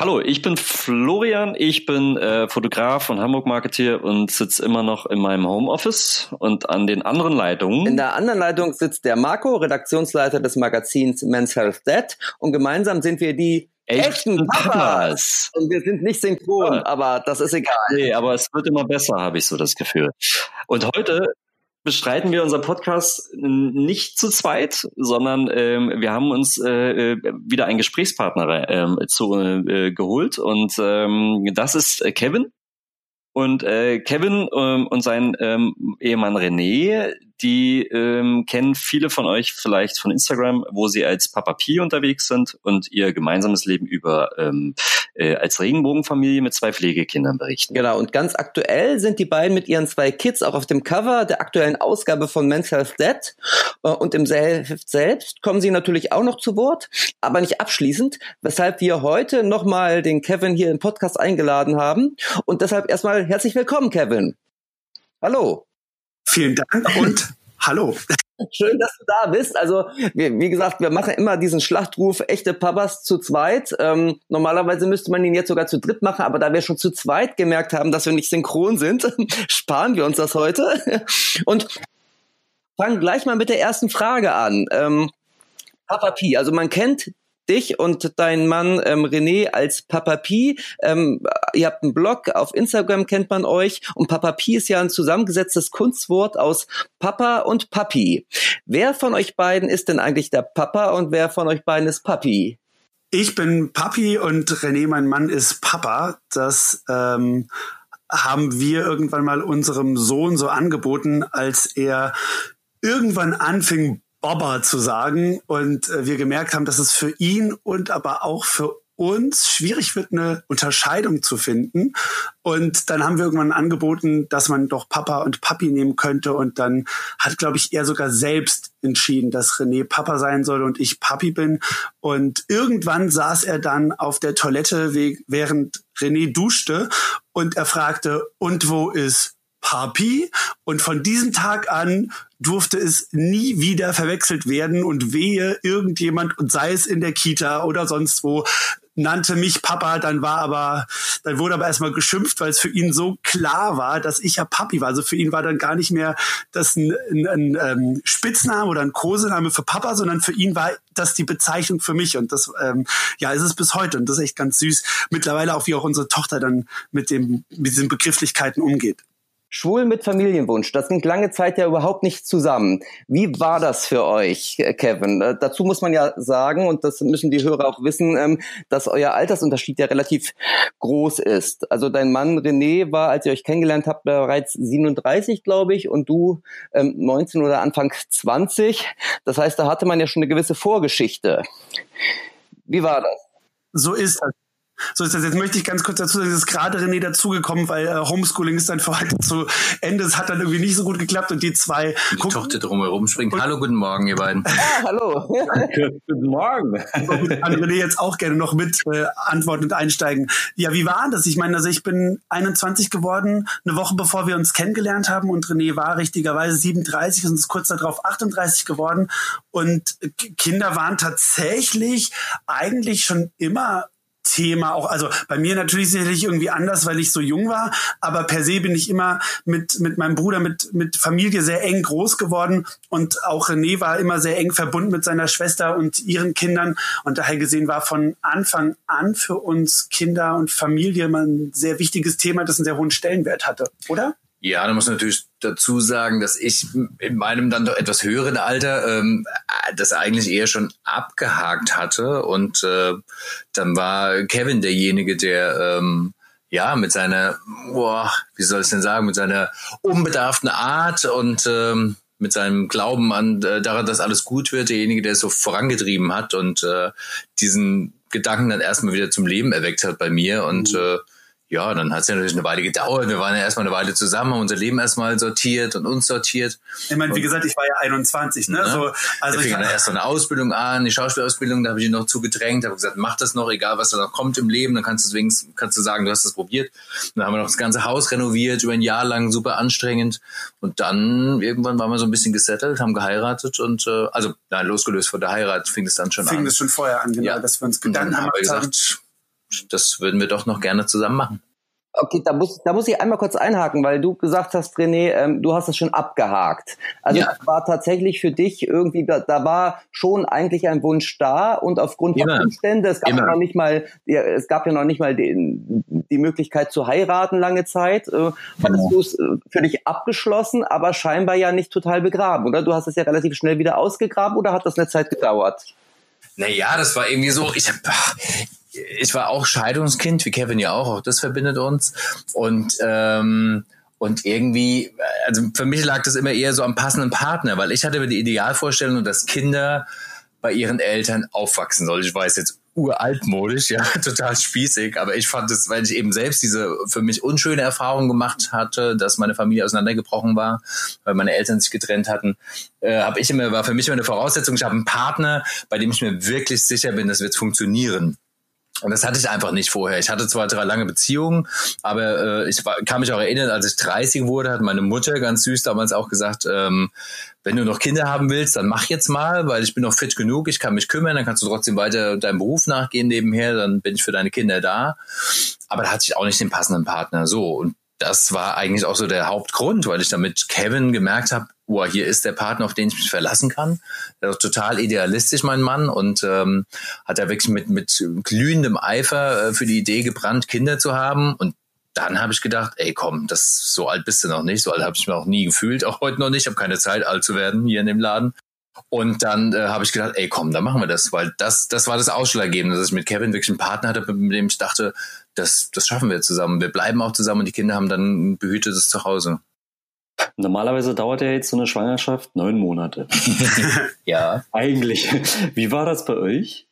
Hallo, ich bin Florian, ich bin äh, Fotograf und Hamburg-Marketeer und sitze immer noch in meinem Homeoffice und an den anderen Leitungen. In der anderen Leitung sitzt der Marco, Redaktionsleiter des Magazins Men's Health Dead und gemeinsam sind wir die echten Papas. Und wir sind nicht synchron, aber das ist egal. Nee, aber es wird immer besser, habe ich so das Gefühl. Und heute bestreiten wir unser Podcast nicht zu zweit, sondern ähm, wir haben uns äh, äh wieder einen Gesprächspartner äh, zu, äh, geholt und ähm, das ist äh, Kevin. Und äh, Kevin ähm, und sein ähm, Ehemann René, die ähm, kennen viele von euch vielleicht von Instagram, wo sie als Papa Pi unterwegs sind und ihr gemeinsames Leben über ähm, äh, als Regenbogenfamilie mit zwei Pflegekindern berichten. Genau, und ganz aktuell sind die beiden mit ihren zwei Kids auch auf dem Cover der aktuellen Ausgabe von Men's Health Dead. Äh, und im Heft selbst kommen sie natürlich auch noch zu Wort, aber nicht abschließend, weshalb wir heute nochmal den Kevin hier im Podcast eingeladen haben. Und deshalb erstmal herzlich willkommen, Kevin. Hallo. Vielen Dank und hallo. Schön, dass du da bist. Also, wie, wie, gesagt, wir machen immer diesen Schlachtruf echte Papas zu zweit. Ähm, normalerweise müsste man ihn jetzt sogar zu dritt machen, aber da wir schon zu zweit gemerkt haben, dass wir nicht synchron sind, sparen wir uns das heute. Und fangen gleich mal mit der ersten Frage an. Ähm, Papa Pi, also man kennt dich und deinen Mann ähm, René als Papa Pi. Ähm, ihr habt einen Blog, auf Instagram kennt man euch und Papa Pi ist ja ein zusammengesetztes Kunstwort aus Papa und Papi. Wer von euch beiden ist denn eigentlich der Papa und wer von euch beiden ist Papi? Ich bin Papi und René, mein Mann, ist Papa. Das ähm, haben wir irgendwann mal unserem Sohn so angeboten, als er irgendwann anfing, Bobber zu sagen und äh, wir gemerkt haben, dass es für ihn und aber auch für uns schwierig wird, eine Unterscheidung zu finden. Und dann haben wir irgendwann angeboten, dass man doch Papa und Papi nehmen könnte. Und dann hat, glaube ich, er sogar selbst entschieden, dass René Papa sein soll und ich Papi bin. Und irgendwann saß er dann auf der Toilette, während René duschte und er fragte, und wo ist Papi? Und von diesem Tag an durfte es nie wieder verwechselt werden und wehe irgendjemand und sei es in der Kita oder sonst wo nannte mich Papa, dann war aber, dann wurde aber erstmal geschimpft, weil es für ihn so klar war, dass ich ja Papi war. Also für ihn war dann gar nicht mehr das ein, ein, ein ähm, Spitzname oder ein Kosename für Papa, sondern für ihn war das die Bezeichnung für mich. Und das, ähm, ja, ist es bis heute. Und das ist echt ganz süß. Mittlerweile auch, wie auch unsere Tochter dann mit dem, mit diesen Begrifflichkeiten umgeht. Schwul mit Familienwunsch, das ging lange Zeit ja überhaupt nicht zusammen. Wie war das für euch, Kevin? Äh, dazu muss man ja sagen, und das müssen die Hörer auch wissen, ähm, dass euer Altersunterschied ja relativ groß ist. Also dein Mann René war, als ihr euch kennengelernt habt, bereits 37, glaube ich, und du 19 ähm, oder Anfang 20. Das heißt, da hatte man ja schon eine gewisse Vorgeschichte. Wie war das? So ist das. So ist das. Jetzt möchte ich ganz kurz dazu sagen, es ist gerade René dazugekommen, weil äh, Homeschooling ist dann für heute zu Ende. Es hat dann irgendwie nicht so gut geklappt und die zwei. Die Tochter drumherum springt. Hallo, guten Morgen, ihr beiden. Ah, hallo. guten Morgen. Kann René jetzt auch gerne noch mit äh, antworten und einsteigen. Ja, wie war das? Ich meine, also ich bin 21 geworden, eine Woche bevor wir uns kennengelernt haben und René war richtigerweise 37 und ist kurz darauf 38 geworden. Und Kinder waren tatsächlich eigentlich schon immer Thema auch, also bei mir natürlich sicherlich irgendwie anders, weil ich so jung war, aber per se bin ich immer mit, mit meinem Bruder, mit, mit Familie sehr eng groß geworden und auch René war immer sehr eng verbunden mit seiner Schwester und ihren Kindern und daher gesehen war von Anfang an für uns Kinder und Familie immer ein sehr wichtiges Thema, das einen sehr hohen Stellenwert hatte, oder? Ja, da muss man natürlich dazu sagen, dass ich in meinem dann doch etwas höheren Alter ähm, das eigentlich eher schon abgehakt hatte. Und äh, dann war Kevin derjenige, der ähm, ja mit seiner, boah, wie soll ich denn sagen, mit seiner unbedarften Art und ähm, mit seinem Glauben an äh, daran, dass alles gut wird, derjenige, der es so vorangetrieben hat und äh, diesen Gedanken dann erstmal wieder zum Leben erweckt hat bei mir. Und mhm. äh, ja, dann hat es ja natürlich eine Weile gedauert. Wir waren ja erstmal eine Weile zusammen, haben unser Leben erstmal sortiert und uns sortiert. Ich meine, wie gesagt, ich war ja 21, ne? ne? So, also wir fing dann erst so eine Ausbildung an, die Schauspielausbildung, da habe ich ihn noch zugedrängt, habe gesagt, mach das noch, egal was da noch kommt im Leben, dann kannst du deswegen, kannst du sagen, du hast das probiert. Und dann haben wir noch das ganze Haus renoviert, über ein Jahr lang, super anstrengend. Und dann irgendwann waren wir so ein bisschen gesettelt, haben geheiratet und äh, also nein, losgelöst von der Heirat fing es dann schon fing an. Fing es schon vorher an, genau, ja. dass wir uns Gedanken haben. Wir gesagt, das würden wir doch noch gerne zusammen machen. Okay, da muss, da muss ich einmal kurz einhaken, weil du gesagt hast, René, ähm, du hast es schon abgehakt. Also ja. war tatsächlich für dich irgendwie, da, da war schon eigentlich ein Wunsch da und aufgrund Immer. der Umstände, es gab ja noch nicht mal, es gab ja noch nicht mal die, die Möglichkeit zu heiraten lange Zeit. Äh, hattest ja. du es äh, für dich abgeschlossen, aber scheinbar ja nicht total begraben, oder? Du hast es ja relativ schnell wieder ausgegraben oder hat das eine Zeit gedauert? Naja, das war irgendwie so, ich habe ich war auch Scheidungskind, wie Kevin ja auch, auch das verbindet uns. Und ähm, und irgendwie, also für mich lag das immer eher so am passenden Partner, weil ich hatte die Idealvorstellung, dass Kinder bei ihren Eltern aufwachsen sollen. Ich weiß jetzt uraltmodisch, ja, total spießig, aber ich fand es, weil ich eben selbst diese für mich unschöne Erfahrung gemacht hatte, dass meine Familie auseinandergebrochen war, weil meine Eltern sich getrennt hatten, äh, habe ich immer, war für mich immer eine Voraussetzung, ich habe einen Partner, bei dem ich mir wirklich sicher bin, das wird funktionieren. Und das hatte ich einfach nicht vorher. Ich hatte zwar drei lange Beziehungen, aber äh, ich war, kann mich auch erinnern, als ich 30 wurde, hat meine Mutter ganz süß damals auch gesagt, ähm, wenn du noch Kinder haben willst, dann mach jetzt mal, weil ich bin noch fit genug, ich kann mich kümmern, dann kannst du trotzdem weiter deinem Beruf nachgehen nebenher, dann bin ich für deine Kinder da. Aber da hatte ich auch nicht den passenden Partner. So, und das war eigentlich auch so der Hauptgrund, weil ich damit Kevin gemerkt habe, oh, hier ist der Partner, auf den ich mich verlassen kann. Der ist total idealistisch, mein Mann, und ähm, hat da wirklich mit, mit glühendem Eifer äh, für die Idee gebrannt, Kinder zu haben. Und dann habe ich gedacht, ey komm, das so alt bist du noch nicht, so alt habe ich mir auch nie gefühlt, auch heute noch nicht, ich habe keine Zeit, alt zu werden hier in dem Laden. Und dann äh, habe ich gedacht, ey komm, dann machen wir das, weil das, das war das Ausschlaggebende, dass ich mit Kevin wirklich einen Partner hatte, mit dem ich dachte, das, das schaffen wir zusammen. Wir bleiben auch zusammen und die Kinder haben dann ein behütetes Zuhause. Normalerweise dauert ja jetzt so eine Schwangerschaft neun Monate. ja. Eigentlich. Wie war das bei euch?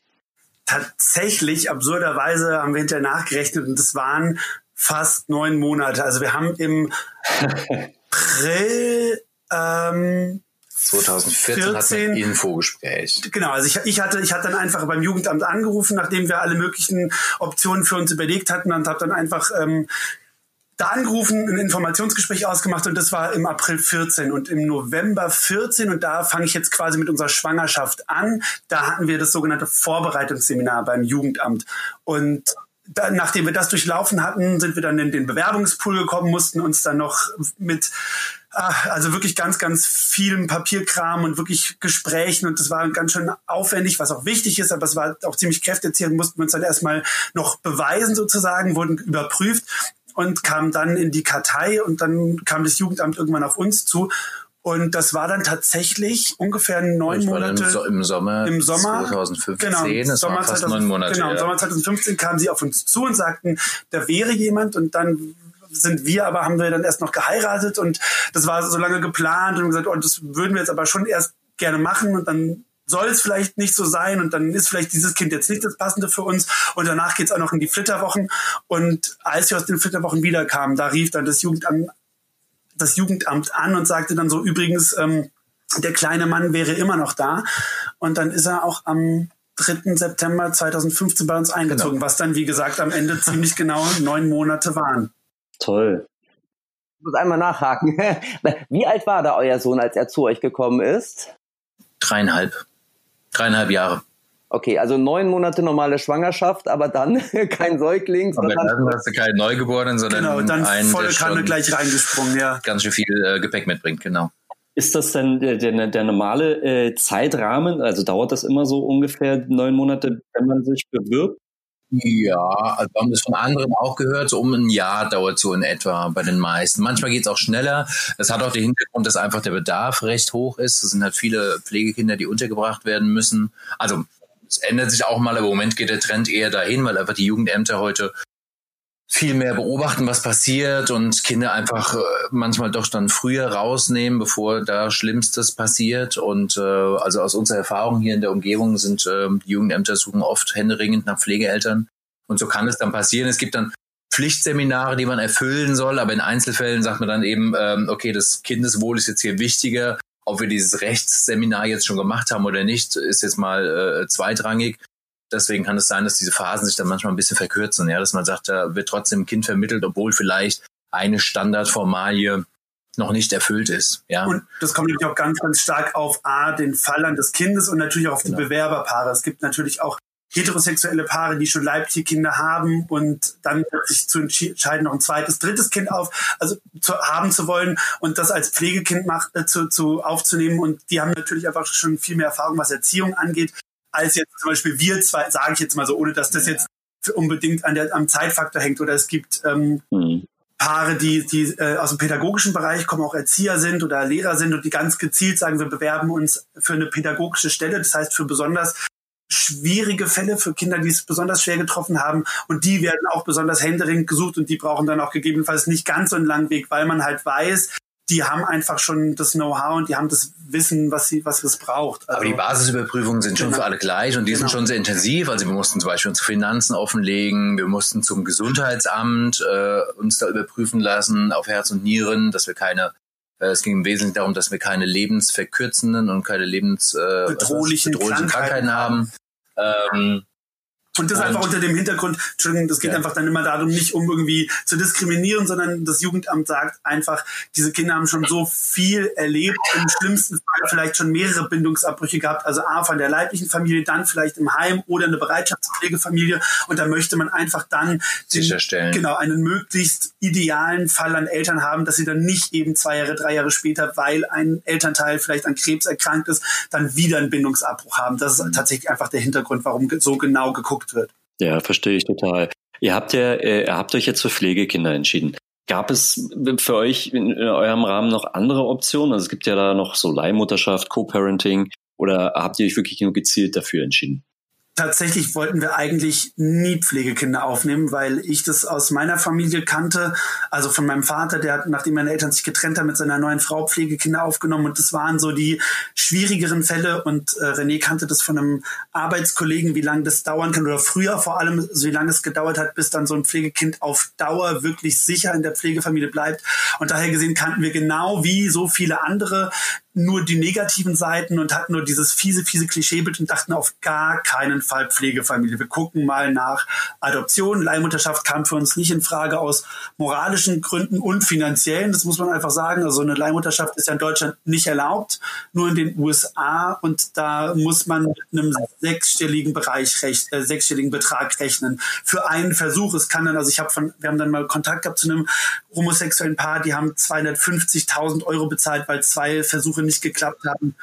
Tatsächlich, absurderweise haben wir hinterher nachgerechnet und es waren fast neun Monate. Also wir haben im April ähm, 2014 14, hat man Infogespräch. Genau, also ich, ich hatte ich hatte dann einfach beim Jugendamt angerufen, nachdem wir alle möglichen Optionen für uns überlegt hatten und habe dann einfach ähm, da angerufen, ein Informationsgespräch ausgemacht und das war im April 14 und im November 14 und da fange ich jetzt quasi mit unserer Schwangerschaft an. Da hatten wir das sogenannte Vorbereitungsseminar beim Jugendamt und da, nachdem wir das durchlaufen hatten, sind wir dann in den Bewerbungspool gekommen, mussten uns dann noch mit also wirklich ganz, ganz vielen Papierkram und wirklich Gesprächen und das war ganz schön aufwendig, was auch wichtig ist, aber es war auch ziemlich kräftezehrend, mussten wir uns dann erstmal noch beweisen sozusagen, wurden überprüft und kamen dann in die Kartei und dann kam das Jugendamt irgendwann auf uns zu und das war dann tatsächlich ungefähr neun Monate. Im, Sommer, im Sommer 2015. Genau, im Sommer, 2000, Monate, genau, im Sommer 2015 kamen sie auf uns zu und sagten, da wäre jemand und dann sind wir aber, haben wir dann erst noch geheiratet und das war so lange geplant und gesagt, oh, das würden wir jetzt aber schon erst gerne machen und dann soll es vielleicht nicht so sein und dann ist vielleicht dieses Kind jetzt nicht das Passende für uns und danach geht's auch noch in die Flitterwochen und als wir aus den Flitterwochen wiederkamen, da rief dann das Jugendamt, das Jugendamt an und sagte dann so, übrigens, ähm, der kleine Mann wäre immer noch da und dann ist er auch am 3. September 2015 bei uns eingezogen, genau. was dann, wie gesagt, am Ende ziemlich genau neun Monate waren. Toll. Ich muss einmal nachhaken. Wie alt war da euer Sohn, als er zu euch gekommen ist? Dreieinhalb. Dreieinhalb Jahre. Okay, also neun Monate normale Schwangerschaft, aber dann kein Säugling. Aber dann hast du keinen Neugeborenen, sondern genau, dann einen, volle Kanne gleich reingesprungen, ja. Ganz schön viel äh, Gepäck mitbringt, genau. Ist das denn der, der, der normale äh, Zeitrahmen? Also dauert das immer so ungefähr neun Monate, wenn man sich bewirbt? Ja, also wir haben das von anderen auch gehört, so um ein Jahr dauert so in etwa bei den meisten. Manchmal geht es auch schneller. Das hat auch den Hintergrund, dass einfach der Bedarf recht hoch ist. Es sind halt viele Pflegekinder, die untergebracht werden müssen. Also es ändert sich auch mal, aber im Moment geht der Trend eher dahin, weil einfach die Jugendämter heute viel mehr beobachten, was passiert und Kinder einfach äh, manchmal doch dann früher rausnehmen, bevor da Schlimmstes passiert. Und äh, also aus unserer Erfahrung hier in der Umgebung sind äh, die Jugendämter suchen oft händeringend nach Pflegeeltern. Und so kann es dann passieren. Es gibt dann Pflichtseminare, die man erfüllen soll, aber in Einzelfällen sagt man dann eben, ähm, okay, das Kindeswohl ist jetzt hier wichtiger. Ob wir dieses Rechtsseminar jetzt schon gemacht haben oder nicht, ist jetzt mal äh, zweitrangig deswegen kann es sein, dass diese Phasen sich dann manchmal ein bisschen verkürzen, ja, dass man sagt, da wird trotzdem ein Kind vermittelt, obwohl vielleicht eine Standardformalie noch nicht erfüllt ist. Ja. Und das kommt natürlich auch ganz, ganz stark auf A, den Fall an des Kindes und natürlich auch auf genau. die Bewerberpaare. Es gibt natürlich auch heterosexuelle Paare, die schon leibliche Kinder haben und dann sich zu entscheiden, noch ein zweites, drittes Kind auf, also zu, haben zu wollen und das als Pflegekind macht, äh, zu, zu aufzunehmen. Und die haben natürlich einfach schon viel mehr Erfahrung, was Erziehung angeht, als jetzt zum Beispiel wir zwei, sage ich jetzt mal so, ohne dass das jetzt unbedingt an der, am Zeitfaktor hängt. Oder es gibt ähm, mhm. Paare, die, die äh, aus dem pädagogischen Bereich kommen, auch Erzieher sind oder Lehrer sind und die ganz gezielt sagen, wir bewerben uns für eine pädagogische Stelle, das heißt für besonders schwierige Fälle für Kinder, die es besonders schwer getroffen haben. Und die werden auch besonders händeringend gesucht und die brauchen dann auch gegebenenfalls nicht ganz so einen langen Weg, weil man halt weiß, die haben einfach schon das Know-how und die haben das Wissen, was sie, was es braucht. Also, Aber die Basisüberprüfungen sind schon genau. für alle gleich und die genau. sind schon sehr intensiv. Also wir mussten zum Beispiel unsere Finanzen offenlegen, wir mussten zum Gesundheitsamt äh, uns da überprüfen lassen auf Herz und Nieren, dass wir keine äh, es ging im Wesentlichen darum, dass wir keine lebensverkürzenden und keine lebensbedrohlichen äh, Krankheiten, Krankheiten haben. Ähm, und das und einfach unter dem Hintergrund, Entschuldigung, das geht ja. einfach dann immer darum, nicht um irgendwie zu diskriminieren, sondern das Jugendamt sagt einfach, diese Kinder haben schon so viel erlebt, im schlimmsten Fall vielleicht schon mehrere Bindungsabbrüche gehabt, also A von der leiblichen Familie, dann vielleicht im Heim oder eine Bereitschaftspflegefamilie und da möchte man einfach dann sicherstellen. Den, genau, einen möglichst idealen Fall an Eltern haben, dass sie dann nicht eben zwei Jahre, drei Jahre später, weil ein Elternteil vielleicht an Krebs erkrankt ist, dann wieder einen Bindungsabbruch haben. Das ist tatsächlich einfach der Hintergrund, warum so genau geguckt gemacht wird. Ja, verstehe ich total. Ihr habt ja, äh, ihr habt euch jetzt für Pflegekinder entschieden. Gab es für euch in, in eurem Rahmen noch andere Optionen? Also es gibt ja da noch so Leihmutterschaft, Co-Parenting oder habt ihr euch wirklich nur gezielt dafür entschieden? Tatsächlich wollten wir eigentlich nie Pflegekinder aufnehmen, weil ich das aus meiner Familie kannte. Also von meinem Vater, der hat, nachdem meine Eltern sich getrennt haben, mit seiner neuen Frau Pflegekinder aufgenommen. Und das waren so die schwierigeren Fälle. Und äh, René kannte das von einem Arbeitskollegen, wie lange das dauern kann. Oder früher vor allem, wie lange es gedauert hat, bis dann so ein Pflegekind auf Dauer wirklich sicher in der Pflegefamilie bleibt. Und daher gesehen kannten wir genau wie so viele andere nur die negativen Seiten und hatten nur dieses fiese, fiese Klischeebild und dachten auf gar keinen Fall Pflegefamilie. Wir gucken mal nach Adoption. Leihmutterschaft kam für uns nicht in Frage aus moralischen Gründen und finanziellen. Das muss man einfach sagen. Also eine Leihmutterschaft ist ja in Deutschland nicht erlaubt, nur in den USA und da muss man mit einem sechsstelligen Bereich recht, äh, sechsstelligen Betrag rechnen für einen Versuch. Es kann dann, also ich habe von, wir haben dann mal Kontakt gehabt zu einem homosexuellen Paar, die haben 250.000 Euro bezahlt, weil zwei Versuche nicht geklappt haben.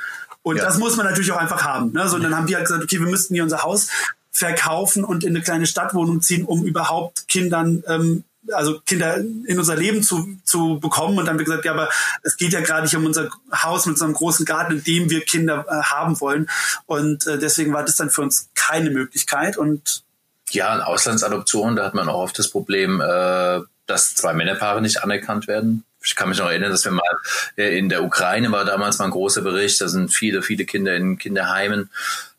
Und ja. das muss man natürlich auch einfach haben. Ne? So, und dann haben die halt gesagt, okay, wir müssten hier unser Haus verkaufen und in eine kleine Stadtwohnung ziehen, um überhaupt Kindern ähm, also Kinder in unser Leben zu, zu bekommen. Und dann haben wir gesagt, ja, aber es geht ja gerade nicht um unser Haus mit so einem großen Garten, in dem wir Kinder äh, haben wollen. Und äh, deswegen war das dann für uns keine Möglichkeit. Und ja, in Auslandsadoption, da hat man auch oft das Problem, äh, dass zwei Männerpaare nicht anerkannt werden ich kann mich noch erinnern, dass wir mal äh, in der Ukraine war damals mal ein großer Bericht, da sind viele, viele Kinder in Kinderheimen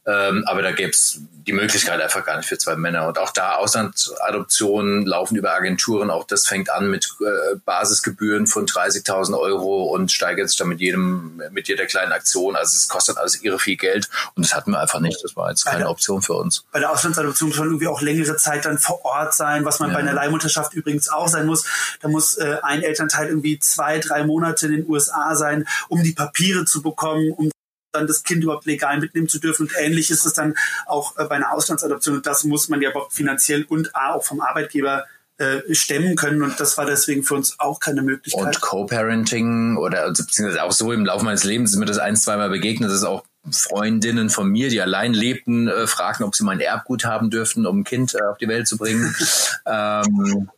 ähm, aber da gäbe es die Möglichkeit einfach gar nicht für zwei Männer. Und auch da Auslandsadoptionen laufen über Agenturen. Auch das fängt an mit äh, Basisgebühren von 30.000 Euro und steigert sich dann mit jedem, mit jeder kleinen Aktion. Also es kostet alles irre viel Geld. Und das hatten wir einfach nicht. Das war jetzt keine der, Option für uns. Bei der Auslandsadoption muss man irgendwie auch längere Zeit dann vor Ort sein, was man ja. bei einer Leihmutterschaft übrigens auch sein muss. Da muss äh, ein Elternteil irgendwie zwei, drei Monate in den USA sein, um die Papiere zu bekommen, um dann das Kind überhaupt legal mitnehmen zu dürfen. Und ähnlich ist es dann auch äh, bei einer Auslandsadoption. Und das muss man ja finanziell und auch vom Arbeitgeber äh, stemmen können und das war deswegen für uns auch keine Möglichkeit. Und Co-Parenting oder also, beziehungsweise auch so im Laufe meines Lebens ist mir das ein, zweimal begegnet, das ist auch Freundinnen von mir, die allein lebten, äh, fragten, ob sie mein Erbgut haben dürften, um ein Kind äh, auf die Welt zu bringen. ähm,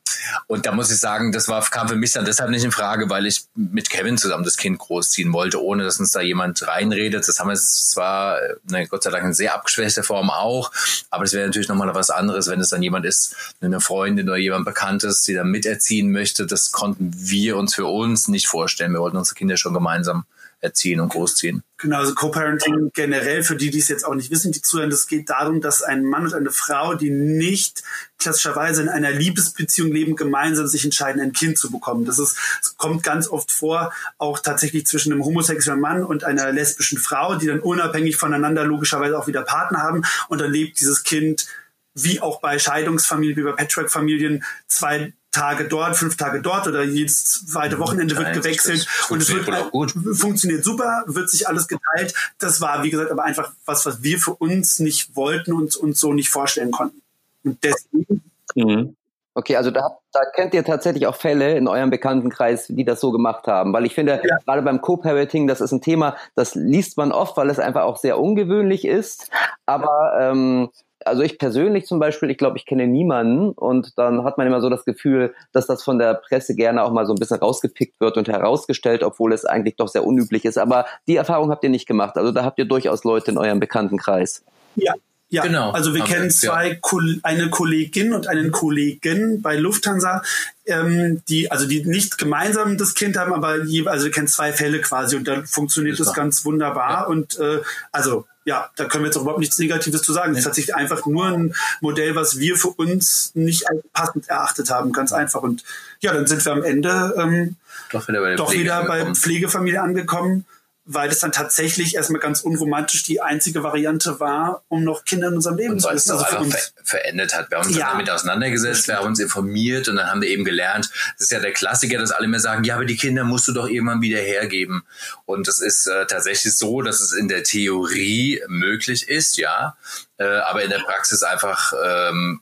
und da muss ich sagen, das war, kam für mich dann deshalb nicht in Frage, weil ich mit Kevin zusammen das Kind großziehen wollte, ohne dass uns da jemand reinredet. Das haben wir zwar, ne, Gott sei Dank in sehr abgeschwächter Form auch, aber es wäre natürlich nochmal was anderes, wenn es dann jemand ist, eine Freundin oder jemand Bekanntes, die da miterziehen möchte. Das konnten wir uns für uns nicht vorstellen. Wir wollten unsere Kinder schon gemeinsam erziehen und großziehen. Genau, also Co-Parenting generell, für die, die es jetzt auch nicht wissen, die zuhören, das geht darum, dass ein Mann und eine Frau, die nicht klassischerweise in einer Liebesbeziehung leben, gemeinsam sich entscheiden, ein Kind zu bekommen. Das ist, es kommt ganz oft vor, auch tatsächlich zwischen einem homosexuellen Mann und einer lesbischen Frau, die dann unabhängig voneinander logischerweise auch wieder Partner haben und dann lebt dieses Kind wie auch bei Scheidungsfamilien, wie bei Patchwork-Familien, zwei Tage dort, fünf Tage dort oder jedes zweite Wochenende wird gewechselt und es wird auch gut. funktioniert super, wird sich alles geteilt. Das war, wie gesagt, aber einfach was, was wir für uns nicht wollten und uns so nicht vorstellen konnten. Und deswegen. Mhm. Okay, also da, da kennt ihr tatsächlich auch Fälle in eurem Bekanntenkreis, die das so gemacht haben. Weil ich finde, ja. gerade beim Co-Parenting, das ist ein Thema, das liest man oft, weil es einfach auch sehr ungewöhnlich ist. Aber ähm, also ich persönlich zum Beispiel, ich glaube, ich kenne niemanden und dann hat man immer so das Gefühl, dass das von der Presse gerne auch mal so ein bisschen rausgepickt wird und herausgestellt, obwohl es eigentlich doch sehr unüblich ist. Aber die Erfahrung habt ihr nicht gemacht. Also da habt ihr durchaus Leute in eurem Bekanntenkreis. Ja, ja, genau. Also wir kennen zwei, ja. eine Kollegin und einen Kollegen bei Lufthansa, ähm, die also die nicht gemeinsam das Kind haben, aber je, also wir kennen zwei Fälle quasi und da funktioniert das, das ganz wunderbar ja. und äh, also ja, da können wir jetzt auch überhaupt nichts Negatives zu sagen. Es ist tatsächlich einfach nur ein Modell, was wir für uns nicht als passend erachtet haben, ganz einfach. Und ja, dann sind wir am Ende ähm, doch wieder bei, doch wieder bei Pflegefamilie angekommen weil es dann tatsächlich erstmal ganz unromantisch die einzige Variante war, um noch Kinder in unserem Leben zu haben. Also ver verändert hat. Wir haben uns ja. damit auseinandergesetzt, wir haben uns informiert und dann haben wir eben gelernt, das ist ja der Klassiker, dass alle mir sagen, ja, aber die Kinder musst du doch irgendwann wieder hergeben. Und es ist äh, tatsächlich so, dass es in der Theorie möglich ist, ja, äh, aber in der Praxis einfach ähm,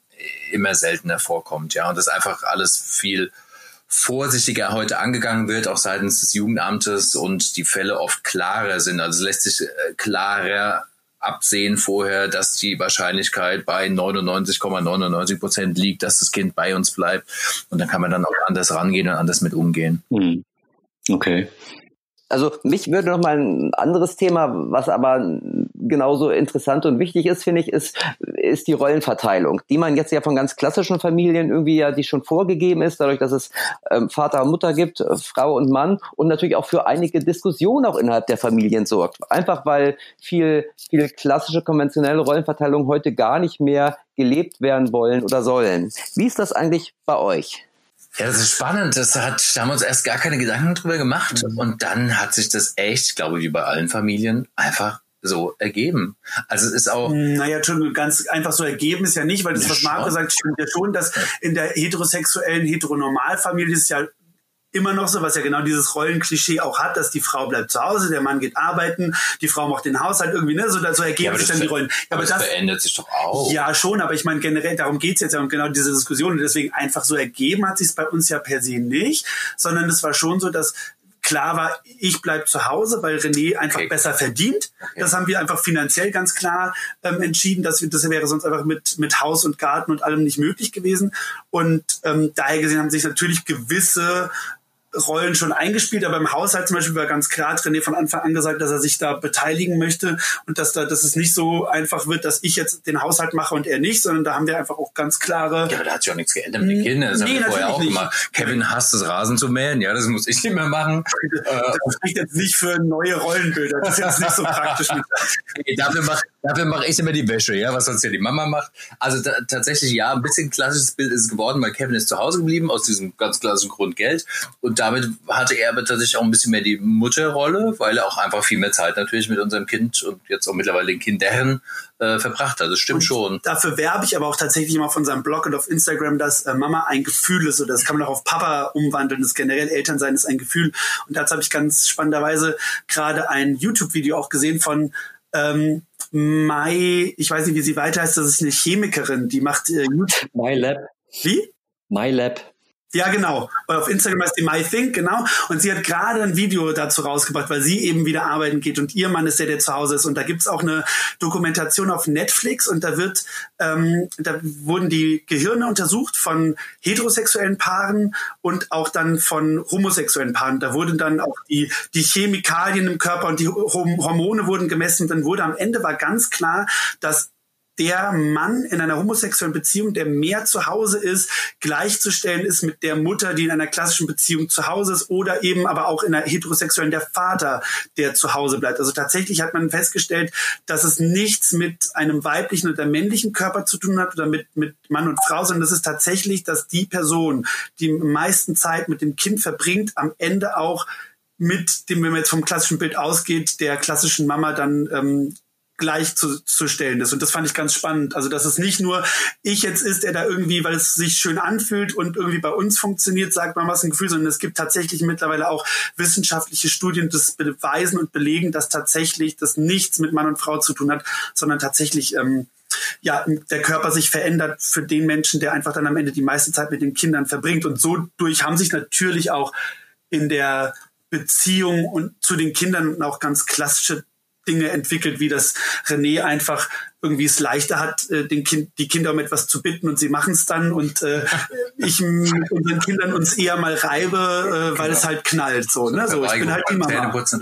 immer seltener vorkommt, ja, und das einfach alles viel vorsichtiger heute angegangen wird, auch seitens des Jugendamtes und die Fälle oft klarer sind. Also lässt sich äh, klarer absehen vorher, dass die Wahrscheinlichkeit bei 99,99 Prozent liegt, dass das Kind bei uns bleibt. Und dann kann man dann auch anders rangehen und anders mit umgehen. Hm. Okay. Also mich würde noch mal ein anderes Thema, was aber genauso interessant und wichtig ist, finde ich, ist, ist die Rollenverteilung, die man jetzt ja von ganz klassischen Familien irgendwie ja, die schon vorgegeben ist, dadurch, dass es ähm, Vater und Mutter gibt, äh, Frau und Mann und natürlich auch für einige Diskussionen auch innerhalb der Familien sorgt. Einfach weil viel, viel klassische konventionelle Rollenverteilung heute gar nicht mehr gelebt werden wollen oder sollen. Wie ist das eigentlich bei euch? Ja, das ist spannend. Das hat, da haben wir uns erst gar keine Gedanken drüber gemacht. Mhm. Und dann hat sich das echt, glaube ich, wie bei allen Familien, einfach so ergeben. Also es ist auch. Naja, schon ganz einfach so ergeben ist ja nicht, weil das, was Marco sagt, stimmt ja schon, dass in der heterosexuellen, heteronormalfamilie ist ja immer noch so, was ja genau dieses Rollenklischee auch hat, dass die Frau bleibt zu Hause, der Mann geht arbeiten, die Frau macht den Haushalt irgendwie, ne? So, so ergeben ja, sich dann die Rollen. Ja, aber, das, das verändert sich doch auch. Ja, schon, aber ich meine generell, darum geht's jetzt ja um genau diese Diskussion und deswegen einfach so ergeben hat sich bei uns ja per se nicht, sondern es war schon so, dass klar war, ich bleib zu Hause, weil René einfach okay. besser verdient. Okay. Das haben wir einfach finanziell ganz klar ähm, entschieden, dass wir, das wäre sonst einfach mit, mit Haus und Garten und allem nicht möglich gewesen. Und ähm, daher gesehen haben sich natürlich gewisse Rollen schon eingespielt, aber im Haushalt zum Beispiel war ganz klar, hat René von Anfang an gesagt, dass er sich da beteiligen möchte und dass da, dass es nicht so einfach wird, dass ich jetzt den Haushalt mache und er nicht, sondern da haben wir einfach auch ganz klare. Ja, aber da hat sich auch nichts geändert mit den Kindern. Das nee, haben wir vorher auch nicht. gemacht. Kevin hasst es, Rasen zu mähen. Ja, das muss ich nicht mehr machen. Das spricht jetzt nicht für neue Rollenbilder. Das ist jetzt nicht so praktisch. nee, dafür mache dafür mach ich immer die Wäsche, ja, was sonst ja die Mama macht. Also da, tatsächlich, ja, ein bisschen klassisches Bild ist es geworden, weil Kevin ist zu Hause geblieben, aus diesem ganz klassischen Grund Geld. Und da damit hatte er aber tatsächlich auch ein bisschen mehr die Mutterrolle, weil er auch einfach viel mehr Zeit natürlich mit unserem Kind und jetzt auch mittlerweile den Kindern äh, verbracht hat. Das stimmt und schon. Dafür werbe ich aber auch tatsächlich immer auf unserem Blog und auf Instagram, dass äh, Mama ein Gefühl ist oder das kann man auch auf Papa umwandeln. Das generell Elternsein ist ein Gefühl. Und dazu habe ich ganz spannenderweise gerade ein YouTube-Video auch gesehen von ähm, Mai, ich weiß nicht, wie sie weiter heißt, das ist eine Chemikerin, die macht äh, YouTube. MyLab. Wie? MyLab. Ja, genau. Auf Instagram heißt die MyThink, genau. Und sie hat gerade ein Video dazu rausgebracht, weil sie eben wieder arbeiten geht und ihr Mann ist der, der zu Hause ist. Und da gibt's auch eine Dokumentation auf Netflix und da wird, ähm, da wurden die Gehirne untersucht von heterosexuellen Paaren und auch dann von homosexuellen Paaren. Da wurden dann auch die, die Chemikalien im Körper und die Hormone wurden gemessen. Dann wurde am Ende war ganz klar, dass der Mann in einer homosexuellen Beziehung, der mehr zu Hause ist, gleichzustellen ist mit der Mutter, die in einer klassischen Beziehung zu Hause ist oder eben aber auch in einer heterosexuellen der Vater, der zu Hause bleibt. Also tatsächlich hat man festgestellt, dass es nichts mit einem weiblichen oder männlichen Körper zu tun hat oder mit, mit Mann und Frau, sondern es ist tatsächlich, dass die Person, die meisten Zeit mit dem Kind verbringt, am Ende auch mit dem, wenn man jetzt vom klassischen Bild ausgeht, der klassischen Mama dann ähm, gleichzustellen ist. Und das fand ich ganz spannend. Also, dass es nicht nur ich jetzt ist, der da irgendwie, weil es sich schön anfühlt und irgendwie bei uns funktioniert, sagt man was ein Gefühl, sondern es gibt tatsächlich mittlerweile auch wissenschaftliche Studien, das beweisen und belegen, dass tatsächlich das nichts mit Mann und Frau zu tun hat, sondern tatsächlich ähm, ja, der Körper sich verändert für den Menschen, der einfach dann am Ende die meiste Zeit mit den Kindern verbringt. Und so durch haben sich natürlich auch in der Beziehung und zu den Kindern auch ganz klassische Dinge entwickelt, wie das René einfach irgendwie es leichter hat, äh, den kind, die Kinder um etwas zu bitten und sie machen es dann und äh, ich mit unseren Kindern uns eher mal reibe, äh, weil genau. es halt knallt so. Ne? So, ich bin halt die Mama.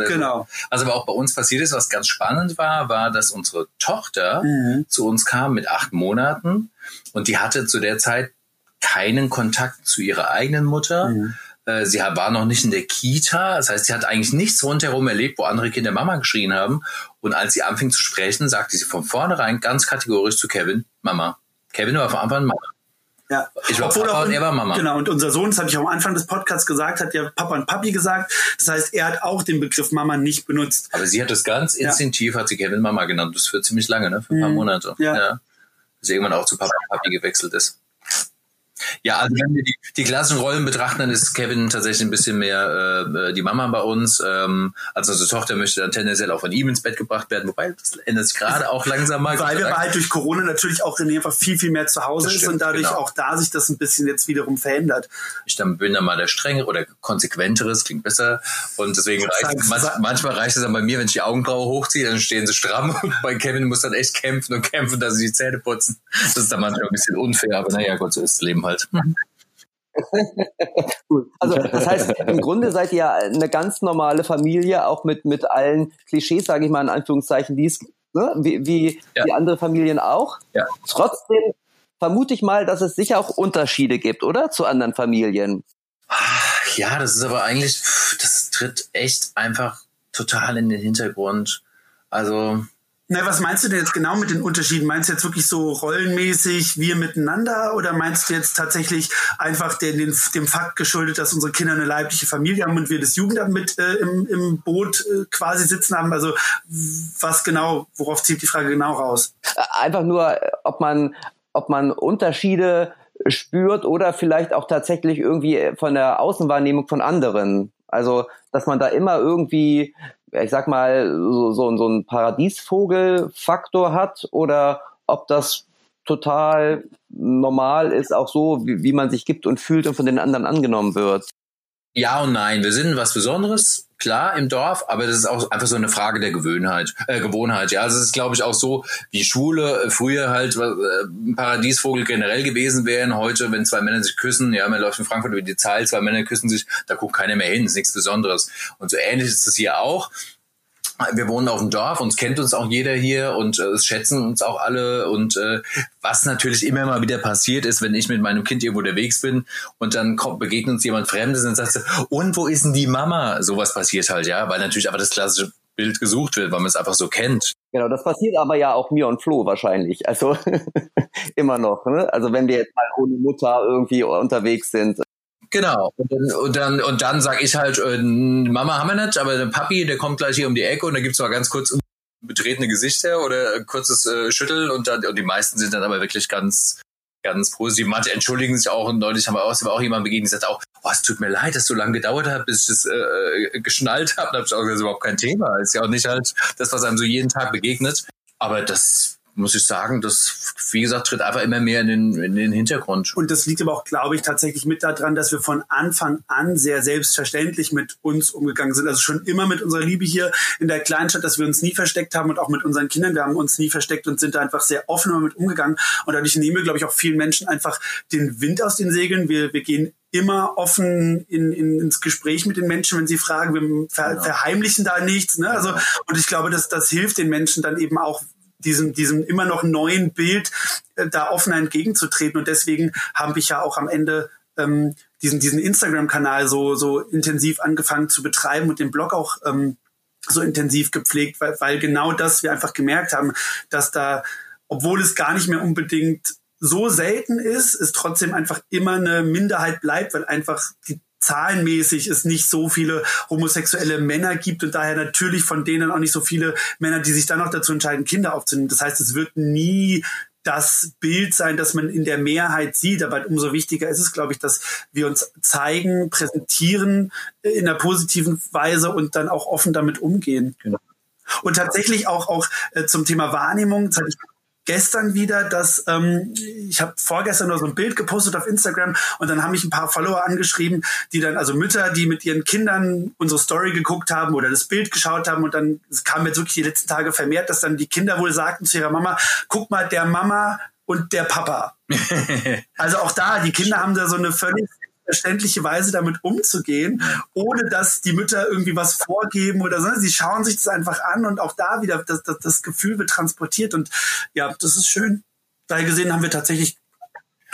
Genau. Also aber auch bei uns passiert ist, was ganz spannend war, war, dass unsere Tochter mhm. zu uns kam mit acht Monaten und die hatte zu der Zeit keinen Kontakt zu ihrer eigenen Mutter. Mhm äh, sie war noch nicht in der Kita, das heißt, sie hat eigentlich nichts rundherum erlebt, wo andere Kinder Mama geschrien haben. Und als sie anfing zu sprechen, sagte sie von vornherein ganz kategorisch zu Kevin, Mama. Kevin war von Anfang an Mama. Ja. Ich war Obwohl Papa auch, und er war Mama. Genau, und unser Sohn, das habe ich auch am Anfang des Podcasts gesagt, hat ja Papa und Papi gesagt. Das heißt, er hat auch den Begriff Mama nicht benutzt. Aber sie hat das ganz instinktiv, ja. hat sie Kevin Mama genannt. Das für ziemlich lange, ne? Für ein paar mhm. Monate. Ja. ja. Bis irgendwann auch zu Papa und Papi gewechselt ist. Ja, also wenn wir die, die klassischen Rollen betrachten, dann ist Kevin tatsächlich ein bisschen mehr äh, die Mama bei uns. Ähm, also unsere Tochter möchte dann tendenziell auch von ihm ins Bett gebracht werden, wobei das ändert sich gerade auch langsam mal. Weil wir halt durch Corona natürlich auch René einfach viel, viel mehr zu Hause ist und dadurch genau. auch da sich das ein bisschen jetzt wiederum verändert. Ich dann bin dann mal der strengere oder konsequenteres, klingt besser. Und deswegen reicht es, manch, manchmal reicht es dann bei mir, wenn ich die Augenbraue hochziehe, dann stehen sie stramm und bei Kevin muss dann echt kämpfen und kämpfen, dass sie die Zähne putzen. Das ist dann manchmal ein bisschen unfair, aber naja, Gott, so ist das Leben halt. Also das heißt, im Grunde seid ihr ja eine ganz normale Familie, auch mit, mit allen Klischees, sage ich mal in Anführungszeichen, die es ne? wie, wie ja. die andere Familien auch. Ja. Trotzdem vermute ich mal, dass es sicher auch Unterschiede gibt, oder? Zu anderen Familien. Ja, das ist aber eigentlich, das tritt echt einfach total in den Hintergrund. Also na, was meinst du denn jetzt genau mit den Unterschieden? Meinst du jetzt wirklich so rollenmäßig wir miteinander oder meinst du jetzt tatsächlich einfach den, den, dem Fakt geschuldet, dass unsere Kinder eine leibliche Familie haben und wir das Jugendamt mit äh, im, im Boot äh, quasi sitzen haben? Also was genau, worauf zieht die Frage genau raus? Einfach nur, ob man, ob man Unterschiede spürt oder vielleicht auch tatsächlich irgendwie von der Außenwahrnehmung von anderen. Also, dass man da immer irgendwie ich sag mal, so, so, so ein Paradiesvogelfaktor hat oder ob das total normal ist, auch so, wie, wie man sich gibt und fühlt und von den anderen angenommen wird. Ja und nein. Wir sind was Besonderes, klar, im Dorf, aber das ist auch einfach so eine Frage der Gewohnheit. Äh, Gewohnheit. Ja, also es ist, glaube ich, auch so, wie Schule früher halt äh, Paradiesvogel generell gewesen wären. Heute, wenn zwei Männer sich küssen, ja, man läuft in Frankfurt über die Zahl, zwei Männer küssen sich, da guckt keiner mehr hin, ist nichts Besonderes. Und so ähnlich ist es hier auch wir wohnen auf dem Dorf, uns kennt uns auch jeder hier und äh, es schätzen uns auch alle. Und äh, was natürlich immer mal wieder passiert ist, wenn ich mit meinem Kind irgendwo unterwegs bin und dann kommt, begegnet uns jemand Fremdes und sagt, und wo ist denn die Mama? Sowas passiert halt, ja, weil natürlich aber das klassische Bild gesucht wird, weil man es einfach so kennt. Genau, das passiert aber ja auch mir und Flo wahrscheinlich. Also immer noch. Ne? Also wenn wir jetzt mal ohne Mutter irgendwie unterwegs sind, Genau. Und dann, und dann, und dann sag ich halt, äh, Mama haben wir nicht, aber der Papi, der kommt gleich hier um die Ecke und da gibt's mal ganz kurz betretene Gesichter oder kurzes äh, Schütteln und dann, und die meisten sind dann aber wirklich ganz, ganz positiv. Manche entschuldigen sich auch und neulich haben wir auch, auch jemand begegnet, die sagt auch, oh, es tut mir leid, dass so lange gedauert hat, bis ich das äh, geschnallt habe. Da habe ich auch gesagt, das ist überhaupt kein Thema. Ist ja auch nicht halt das, was einem so jeden Tag begegnet. Aber das muss ich sagen, das, wie gesagt, tritt einfach immer mehr in den, in den Hintergrund. Und das liegt aber auch, glaube ich, tatsächlich mit daran, dass wir von Anfang an sehr selbstverständlich mit uns umgegangen sind. Also schon immer mit unserer Liebe hier in der Kleinstadt, dass wir uns nie versteckt haben und auch mit unseren Kindern. Wir haben uns nie versteckt und sind da einfach sehr offen damit umgegangen. Und dadurch nehmen wir, glaube ich, auch vielen Menschen einfach den Wind aus den Segeln. Wir, wir gehen immer offen in, in, ins Gespräch mit den Menschen, wenn sie fragen. Wir ver, genau. verheimlichen da nichts. Ne? Also, und ich glaube, dass das hilft den Menschen dann eben auch diesem, diesem immer noch neuen Bild äh, da offen entgegenzutreten. Und deswegen habe ich ja auch am Ende ähm, diesen, diesen Instagram-Kanal so, so intensiv angefangen zu betreiben und den Blog auch ähm, so intensiv gepflegt, weil, weil genau das wir einfach gemerkt haben, dass da, obwohl es gar nicht mehr unbedingt so selten ist, es trotzdem einfach immer eine Minderheit bleibt, weil einfach die zahlenmäßig es nicht so viele homosexuelle Männer gibt und daher natürlich von denen auch nicht so viele Männer, die sich dann noch dazu entscheiden, Kinder aufzunehmen. Das heißt, es wird nie das Bild sein, das man in der Mehrheit sieht. Aber umso wichtiger ist es, glaube ich, dass wir uns zeigen, präsentieren in einer positiven Weise und dann auch offen damit umgehen. Genau. Und tatsächlich auch, auch äh, zum Thema Wahrnehmung, das hatte ich gestern wieder, dass ähm, ich habe vorgestern noch so ein Bild gepostet auf Instagram und dann haben mich ein paar Follower angeschrieben, die dann, also Mütter, die mit ihren Kindern unsere Story geguckt haben oder das Bild geschaut haben und dann kam jetzt wirklich die letzten Tage vermehrt, dass dann die Kinder wohl sagten zu ihrer Mama, guck mal, der Mama und der Papa. also auch da, die Kinder haben da so eine völlig verständliche Weise damit umzugehen, ohne dass die Mütter irgendwie was vorgeben oder so. Sie schauen sich das einfach an und auch da wieder das, das, das Gefühl wird transportiert und ja, das ist schön. Daher gesehen haben wir tatsächlich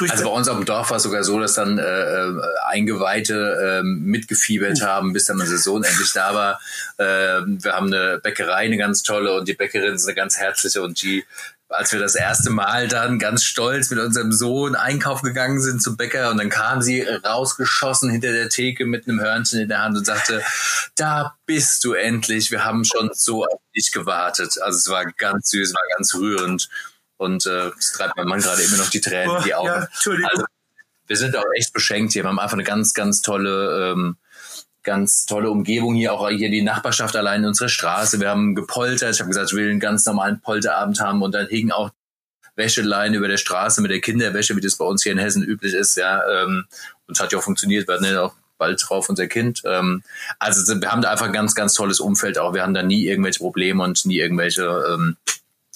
also bei uns auf dem Dorf war es sogar so, dass dann äh, äh Eingeweihte äh, mitgefiebert haben, bis dann unser Sohn endlich da war. Äh, wir haben eine Bäckerei, eine ganz tolle und die Bäckerin ist eine ganz herzliche und die als wir das erste Mal dann ganz stolz mit unserem Sohn einkaufen gegangen sind zum Bäcker und dann kam sie rausgeschossen hinter der Theke mit einem Hörnchen in der Hand und sagte, da bist du endlich, wir haben schon so auf dich gewartet. Also es war ganz süß, war ganz rührend und äh, es treibt mein Mann gerade immer noch die Tränen in die Augen. Ja, also, wir sind auch echt beschenkt hier, wir haben einfach eine ganz, ganz tolle ähm, ganz tolle Umgebung hier, auch hier die Nachbarschaft allein unsere Straße. Wir haben gepoltert. Ich habe gesagt, ich will einen ganz normalen Polterabend haben und dann hingen auch Wäscheleien über der Straße mit der Kinderwäsche, wie das bei uns hier in Hessen üblich ist, ja. Ähm, und es hat ja auch funktioniert. Wir hatten ja auch bald drauf unser Kind. Ähm, also wir haben da einfach ein ganz, ganz tolles Umfeld auch. Wir haben da nie irgendwelche Probleme und nie irgendwelche ähm,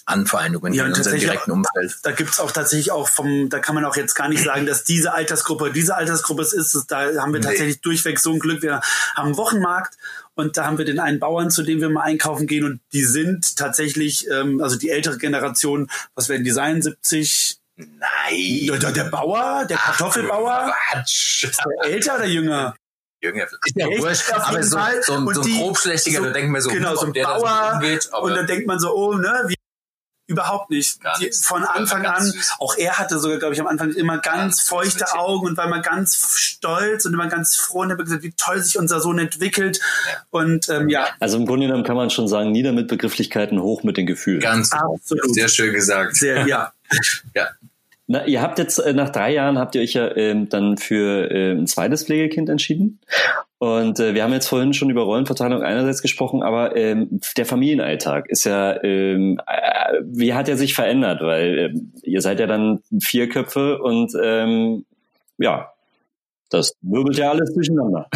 Anfeindungen ja, in unserem direkten Umfeld. Da gibt's auch tatsächlich auch vom, da kann man auch jetzt gar nicht sagen, dass diese Altersgruppe diese Altersgruppe es ist. Da haben wir tatsächlich nee. durchweg so ein Glück. Wir haben einen Wochenmarkt und da haben wir den einen Bauern, zu dem wir mal einkaufen gehen und die sind tatsächlich, ähm, also die ältere Generation, was werden die sein, 70, Nein. Der, der Bauer, der Kartoffelbauer. Quatsch. Ist der älter oder jünger? Jünger. Ist ja wurscht, aber so, so, so ein grobschlächtiger, so, da denkt man so, genau, so ein Bauer. Geht, und dann denkt man so, oh, ne, wie Überhaupt nicht. Die, von Anfang an, süß. auch er hatte sogar, glaube ich, am Anfang immer ganz, feuchte Augen und war immer ganz stolz und immer ganz froh und hat gesagt, wie toll sich unser Sohn entwickelt. Und ähm, ja. Also im Grunde genommen kann man schon sagen, nieder mit Begrifflichkeiten, hoch mit den Gefühlen. Ganz absolut. Sehr schön gesagt. Sehr, ja. ja. Na, ihr habt jetzt äh, nach drei Jahren habt ihr euch ja ähm, dann für äh, ein zweites Pflegekind entschieden. Und äh, wir haben jetzt vorhin schon über Rollenverteilung einerseits gesprochen, aber ähm, der Familienalltag ist ja, ähm, äh, wie hat er sich verändert? Weil äh, ihr seid ja dann vier Köpfe und ähm, ja, das wirbelt ja alles durcheinander.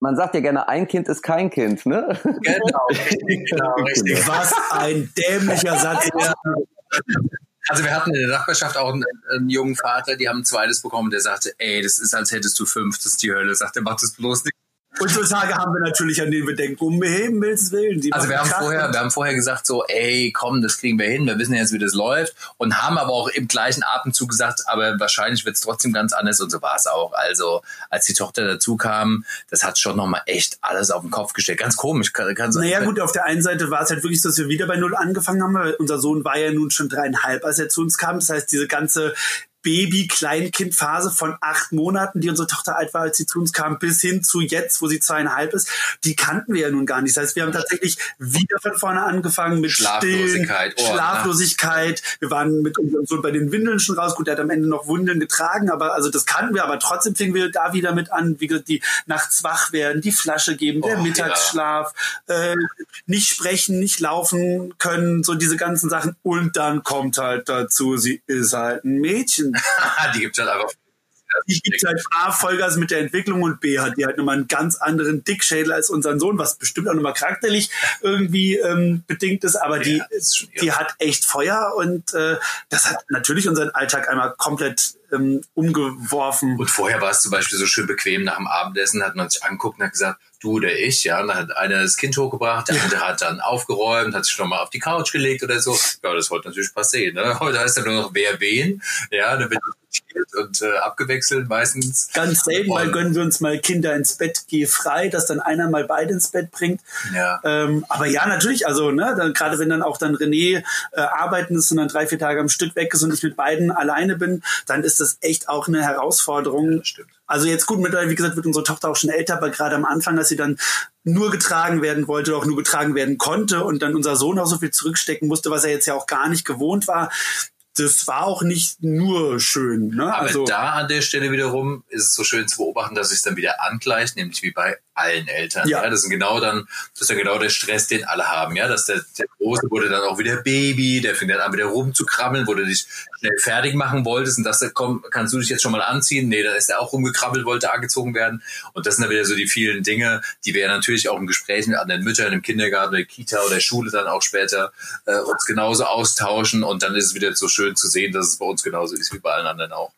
Man sagt ja gerne, ein Kind ist kein Kind, ne? Genau, genau. Was ein dämlicher Satz. Also wir hatten in der Nachbarschaft auch einen, einen, jungen Vater, die haben ein zweites bekommen, der sagte, ey, das ist, als hättest du fünf, das ist die Hölle. Sagt er, mach das bloß nicht. Und so Tage haben wir natürlich, an denen wir denken, um Himmels Willen. Die also wir haben, vorher, wir haben vorher gesagt so, ey, komm, das kriegen wir hin, wir wissen jetzt, wie das läuft. Und haben aber auch im gleichen Atemzug gesagt, aber wahrscheinlich wird es trotzdem ganz anders. Und so war es auch. Also als die Tochter dazu kam, das hat schon nochmal echt alles auf den Kopf gestellt. Ganz komisch. Kann, kann naja gut, auf der einen Seite war es halt wirklich so, dass wir wieder bei Null angefangen haben. Weil unser Sohn war ja nun schon dreieinhalb, als er zu uns kam. Das heißt, diese ganze Baby-Kleinkind-Phase von acht Monaten, die unsere Tochter alt war, als sie zu uns kam, bis hin zu jetzt, wo sie zweieinhalb ist, die kannten wir ja nun gar nicht. Das heißt, wir haben tatsächlich wieder von vorne angefangen mit Schlaflosigkeit. Stillen, oh, Schlaflosigkeit. Wir waren mit unserem Sohn bei den Windeln schon raus. Gut, der hat am Ende noch Wunden getragen, aber also das kannten wir, aber trotzdem fingen wir da wieder mit an, wie gesagt, die nachts wach werden, die Flasche geben, der oh, Mittagsschlaf, ja. äh, nicht sprechen, nicht laufen können, so diese ganzen Sachen. Und dann kommt halt dazu, sie ist halt ein Mädchen. die gibt es halt einfach. Die gibt halt A, Vollgas mit der Entwicklung und B, hat die halt nochmal einen ganz anderen Dickschädel als unseren Sohn, was bestimmt auch nochmal charakterlich irgendwie ähm, bedingt ist, aber die, ja, ist die hat echt Feuer und äh, das hat natürlich unseren Alltag einmal komplett ähm, umgeworfen. Und vorher war es zum Beispiel so schön bequem nach dem Abendessen, hat man sich anguckt und hat gesagt, du oder ich, ja, und dann hat einer das Kind hochgebracht, der andere hat dann aufgeräumt, hat sich nochmal auf die Couch gelegt oder so. Ja, das ist heute natürlich passé, ne? Heute heißt ja nur noch wer wen, ja, dann wird rotiert und äh, abgewechselt meistens. Ganz selten mal gönnen wir uns mal Kinder ins Bett, geh frei, dass dann einer mal beide ins Bett bringt. Ja. Ähm, aber ja, natürlich, also ne, dann, gerade wenn dann auch dann René äh, arbeiten ist und dann drei, vier Tage am Stück weg ist und ich mit beiden alleine bin, dann ist das echt auch eine Herausforderung. das stimmt. Also jetzt gut, mittlerweile, wie gesagt, wird unsere Tochter auch schon älter, aber gerade am Anfang, als sie dann nur getragen werden wollte, auch nur getragen werden konnte und dann unser Sohn auch so viel zurückstecken musste, was er jetzt ja auch gar nicht gewohnt war, das war auch nicht nur schön. Ne? Aber also, da an der Stelle wiederum ist es so schön zu beobachten, dass sich dann wieder angleicht, nämlich wie bei allen Eltern. Ja. Ja. das sind genau dann, das ist dann genau der Stress, den alle haben. Ja, dass der, der Große wurde dann auch wieder Baby, der fängt dann an wieder rumzukrabbeln, wo du dich schnell fertig machen wolltest und das komm, kannst du dich jetzt schon mal anziehen? Nee, dann ist er auch rumgekrabbelt, wollte angezogen werden. Und das sind dann wieder so die vielen Dinge, die wir ja natürlich auch im Gespräch mit anderen Müttern im Kindergarten, der Kita oder Schule dann auch später äh, uns genauso austauschen und dann ist es wieder so schön zu sehen, dass es bei uns genauso ist wie bei allen anderen auch.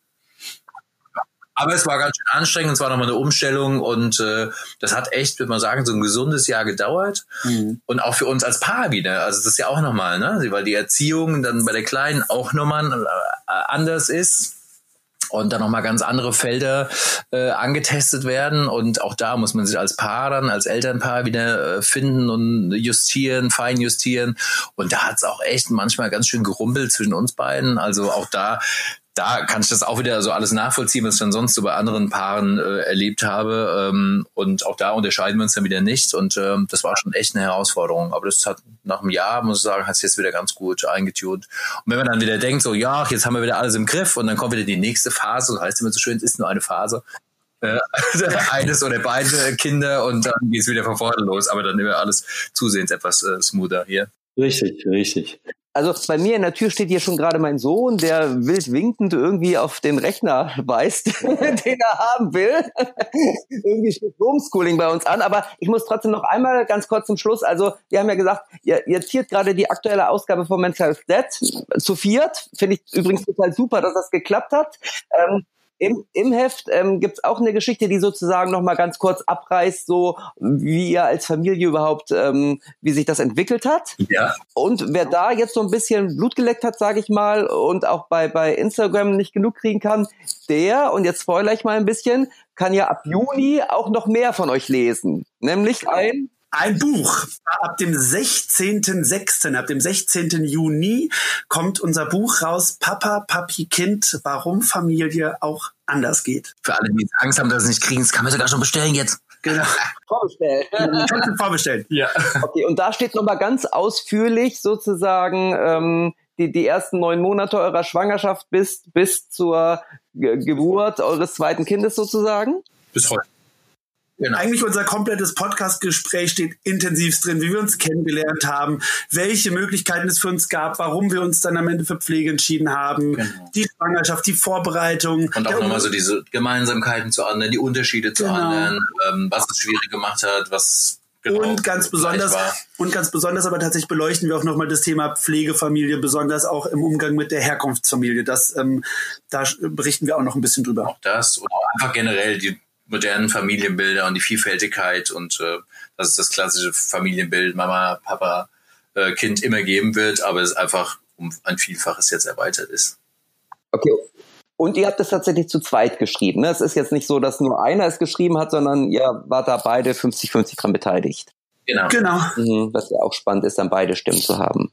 Aber es war ganz schön anstrengend, es war nochmal eine Umstellung und äh, das hat echt, würde man sagen, so ein gesundes Jahr gedauert. Und auch für uns als Paar wieder. Also das ist ja auch nochmal, ne? Weil die Erziehung dann bei der Kleinen auch nochmal äh, anders ist und dann nochmal ganz andere Felder äh, angetestet werden. Und auch da muss man sich als Paar dann, als Elternpaar wieder äh, finden und justieren, fein justieren. Und da hat's auch echt manchmal ganz schön gerumpelt zwischen uns beiden. Also auch da da kann ich das auch wieder so alles nachvollziehen, was ich dann sonst so bei anderen Paaren äh, erlebt habe. Ähm, und auch da unterscheiden wir uns dann wieder nicht. Und ähm, das war schon echt eine Herausforderung. Aber das hat nach einem Jahr, muss ich sagen, hat es jetzt wieder ganz gut eingetunt. Und wenn man dann wieder denkt, so, ja, jetzt haben wir wieder alles im Griff und dann kommt wieder die nächste Phase, so heißt immer so schön, es ist nur eine Phase. Äh, eines oder beide Kinder und dann geht es wieder von vorne los. Aber dann immer alles zusehends etwas äh, smoother hier. Richtig, richtig. Also bei mir in der Tür steht hier schon gerade mein Sohn, der wild winkend irgendwie auf den Rechner weist, den er haben will. irgendwie steht Homeschooling bei uns an. Aber ich muss trotzdem noch einmal ganz kurz zum Schluss. Also wir haben ja gesagt, ihr, ihr ziert gerade die aktuelle Ausgabe von Mental Health Dead zu viert. Finde ich übrigens total super, dass das geklappt hat. Ähm, im, Im Heft ähm, gibt es auch eine Geschichte, die sozusagen noch mal ganz kurz abreißt, so wie ihr als Familie überhaupt, ähm, wie sich das entwickelt hat. Ja. Und wer da jetzt so ein bisschen Blut geleckt hat, sage ich mal, und auch bei, bei Instagram nicht genug kriegen kann, der, und jetzt spoilere ich mal ein bisschen, kann ja ab Juni auch noch mehr von euch lesen. Nämlich ein Ein Buch. Ab dem 16.06., ab dem 16. Juni kommt unser Buch raus, Papa, Papi, Kind, warum Familie auch anders geht. Für alle, die jetzt Angst haben, dass sie es nicht kriegen, das kann man sogar schon bestellen jetzt. Genau. Vorbestellt. Kannst du vorbestellen. Ja. Okay, und da steht nochmal ganz ausführlich sozusagen ähm, die, die ersten neun Monate eurer Schwangerschaft bis, bis zur Ge Geburt eures zweiten Kindes sozusagen. Bis heute. Genau. Eigentlich unser komplettes Podcast-Gespräch steht intensivst drin, wie wir uns kennengelernt haben, welche Möglichkeiten es für uns gab, warum wir uns dann am Ende für Pflege entschieden haben, Genau. die Schwangerschaft, die Vorbereitung. Und auch nochmal so diese Gemeinsamkeiten zu anderen, die Unterschiede zu Genau. anderen, ähm, was es schwierig gemacht hat, was genau und ganz besonders und ganz besonders aber tatsächlich beleuchten wir auch nochmal das Thema Pflegefamilie, besonders auch im Umgang mit der Herkunftsfamilie. Das ähm, da berichten wir auch noch ein bisschen drüber. Auch das und auch einfach generell die modernen Familienbilder und die Vielfältigkeit und äh, dass es das klassische Familienbild Mama, Papa, äh, Kind immer geben wird, aber es einfach um ein Vielfaches jetzt erweitert ist. Okay. Und ihr habt es tatsächlich zu zweit geschrieben. Ne? Es ist jetzt nicht so, dass nur einer es geschrieben hat, sondern ihr wart da beide 50-50 dran beteiligt. Genau. Genau, Mhm, was ja auch spannend ist, dann beide Stimmen zu haben.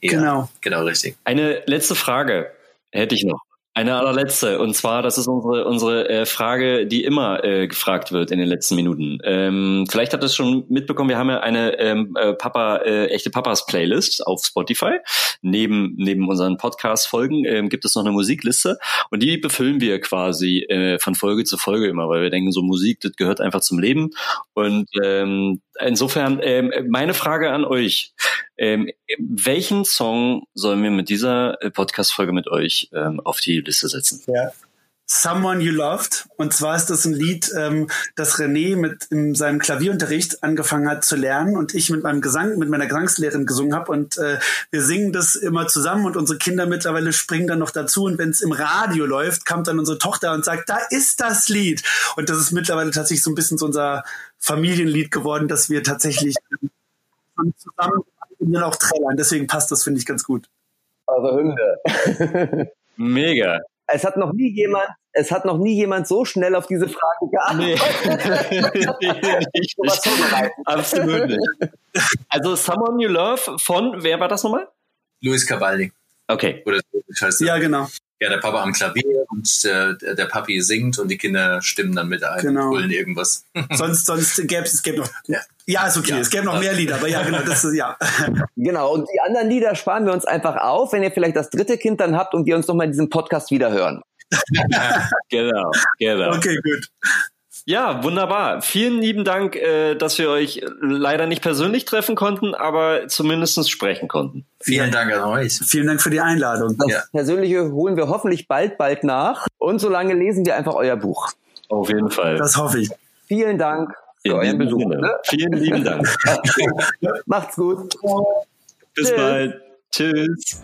Ja, genau. Genau, richtig. Eine letzte Frage hätte ich noch. Eine allerletzte. Und zwar, das ist unsere, unsere äh, Frage, die immer äh, gefragt wird in den letzten Minuten. Ähm, vielleicht habt ihr es schon mitbekommen, wir haben ja eine ähm, äh, Papa, äh, echte Papas Playlist auf Spotify. Neben, neben unseren Podcast-Folgen ähm, gibt es noch eine Musikliste und die befüllen wir quasi äh, von Folge zu Folge immer, weil wir denken, so Musik, das gehört einfach zum Leben. Und ähm, insofern, ähm, meine Frage an euch. Ähm, welchen Song sollen wir mit dieser äh, Podcast-Folge mit euch ähm, auf die Liste setzen? Ja. Someone You Loved. Und zwar ist das ein Lied, ähm, das René mit in seinem Klavierunterricht angefangen hat zu lernen und ich mit meinem Gesang, mit meiner Gesangslehrerin gesungen habe. Und äh, wir singen das immer zusammen und unsere Kinder mittlerweile springen dann noch dazu. Und wenn es im Radio läuft, kommt dann unsere Tochter und sagt, da ist das Lied. Und das ist mittlerweile tatsächlich so ein bisschen so unser Familienlied geworden, dass wir tatsächlich ähm, zusammen dann auch trällern. Deswegen passt das, finde ich, ganz gut. Eure Hymne. Mega. Es hat noch nie jemand, es hat noch nie jemand so schnell auf diese Frage geantwortet. Nee, nicht, nicht. Absolut nicht. Also Someone You Love von, wer war das nochmal? Luis Cavalli. Okay. Oder so heißt. Ja, genau. Ja, der Papa am Klavier und der, der Papi singt und die Kinder stimmen dann mit ein Genau. und brüllen irgendwas. Sonst, sonst gäbe es, es gäbe noch, Ja. ja, ist okay, Ja. es gäbe noch mehr Lieder, aber ja, genau, das ist, ja. Genau, und die anderen Lieder sparen wir uns einfach auf, wenn ihr vielleicht das dritte Kind dann habt und wir uns nochmal in diesem Podcast wieder hören. Genau, genau. Okay, gut. Ja, wunderbar. Vielen lieben Dank, äh, dass wir euch leider nicht persönlich treffen konnten, aber zumindest sprechen konnten. Vielen Dank an euch. Vielen Dank für die Einladung. Das Ja. Persönliche holen wir hoffentlich bald, bald nach. Und solange lesen wir einfach euer Buch. Auf jeden Fall. Das hoffe ich. Vielen Dank für In euren Besuch. Ne? Vielen lieben Dank. Macht's gut. Bis Tschüss. bald. Tschüss.